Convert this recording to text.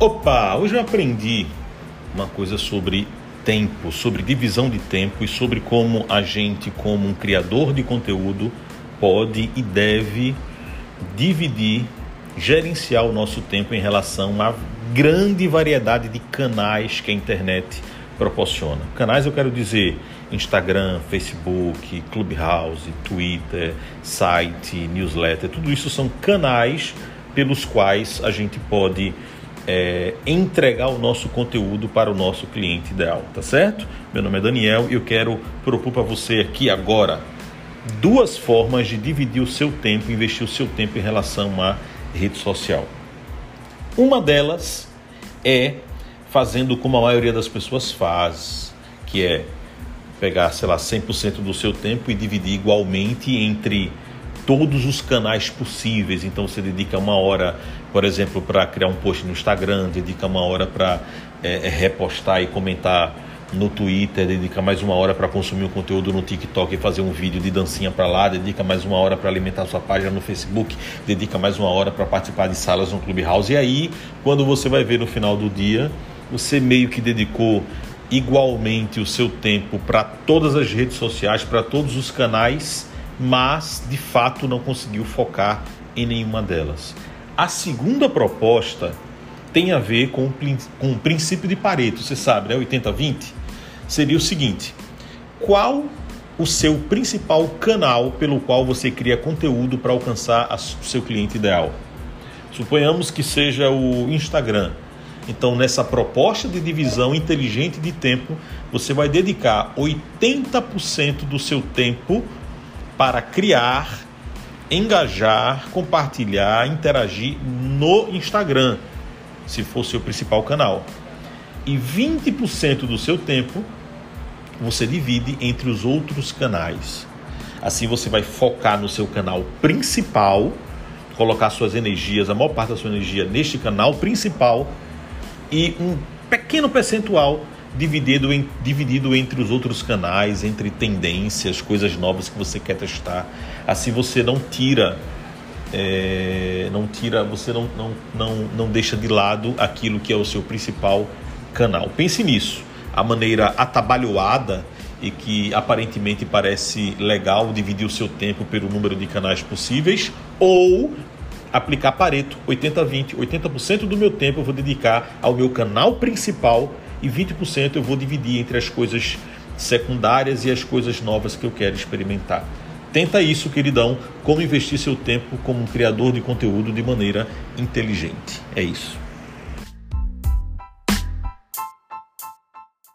Opa, hoje eu aprendi uma coisa sobre tempo, sobre divisão de tempo e sobre como a gente, como um criador de conteúdo, pode e deve dividir, gerenciar o nosso tempo em relação à grande variedade de canais que a internet proporciona. Canais eu quero dizer Instagram, Facebook, Clubhouse, Twitter, site, newsletter, tudo isso são canais pelos quais a gente pode é, entregar o nosso conteúdo para o nosso cliente ideal, tá certo? Meu nome é Daniel e eu quero propor para você aqui agora duas formas de dividir o seu tempo, investir o seu tempo em relação à rede social. Uma delas é fazendo como a maioria das pessoas faz, que é pegar, sei lá, 100% do seu tempo e dividir igualmente entre todos os canais possíveis. Então você dedica uma hora, por exemplo, para criar um post no Instagram, dedica uma hora para é, é, repostar e comentar no Twitter, dedica mais uma hora para consumir um conteúdo no TikTok e fazer um vídeo de dancinha para lá, dedica mais uma hora para alimentar sua página no Facebook, dedica mais uma hora para participar de salas no Clubhouse. E aí, quando você vai ver no final do dia, você meio que dedicou igualmente o seu tempo para todas as redes sociais, para todos os canais mas de fato não conseguiu focar em nenhuma delas. A segunda proposta tem a ver com o, com o princípio de Pareto, você sabe, né? 80-20? Seria o seguinte: qual o seu principal canal pelo qual você cria conteúdo para alcançar o seu cliente ideal? Suponhamos que seja o Instagram. Então, nessa proposta de divisão inteligente de tempo, você vai dedicar 80% do seu tempo para criar, engajar, compartilhar, interagir no Instagram, se for seu principal canal. E 20% do seu tempo você divide entre os outros canais. Assim você vai focar no seu canal principal, colocar suas energias, a maior parte da sua energia neste canal principal e um pequeno percentual dividido, em, dividido entre os outros canais, entre tendências, coisas novas que você quer testar. Assim você não tira, é, não tira, você não, não, não, não deixa de lado aquilo que é o seu principal canal. Pense nisso. A maneira atabalhoada e que aparentemente parece legal dividir o seu tempo pelo número de canais possíveis, ou aplicar Pareto 80-20. 80%, do meu tempo eu vou dedicar ao meu canal principal e 20% eu vou dividir entre as coisas secundárias e as coisas novas que eu quero experimentar. Tenta isso, queridão, como investir seu tempo como criador de conteúdo de maneira inteligente. É isso.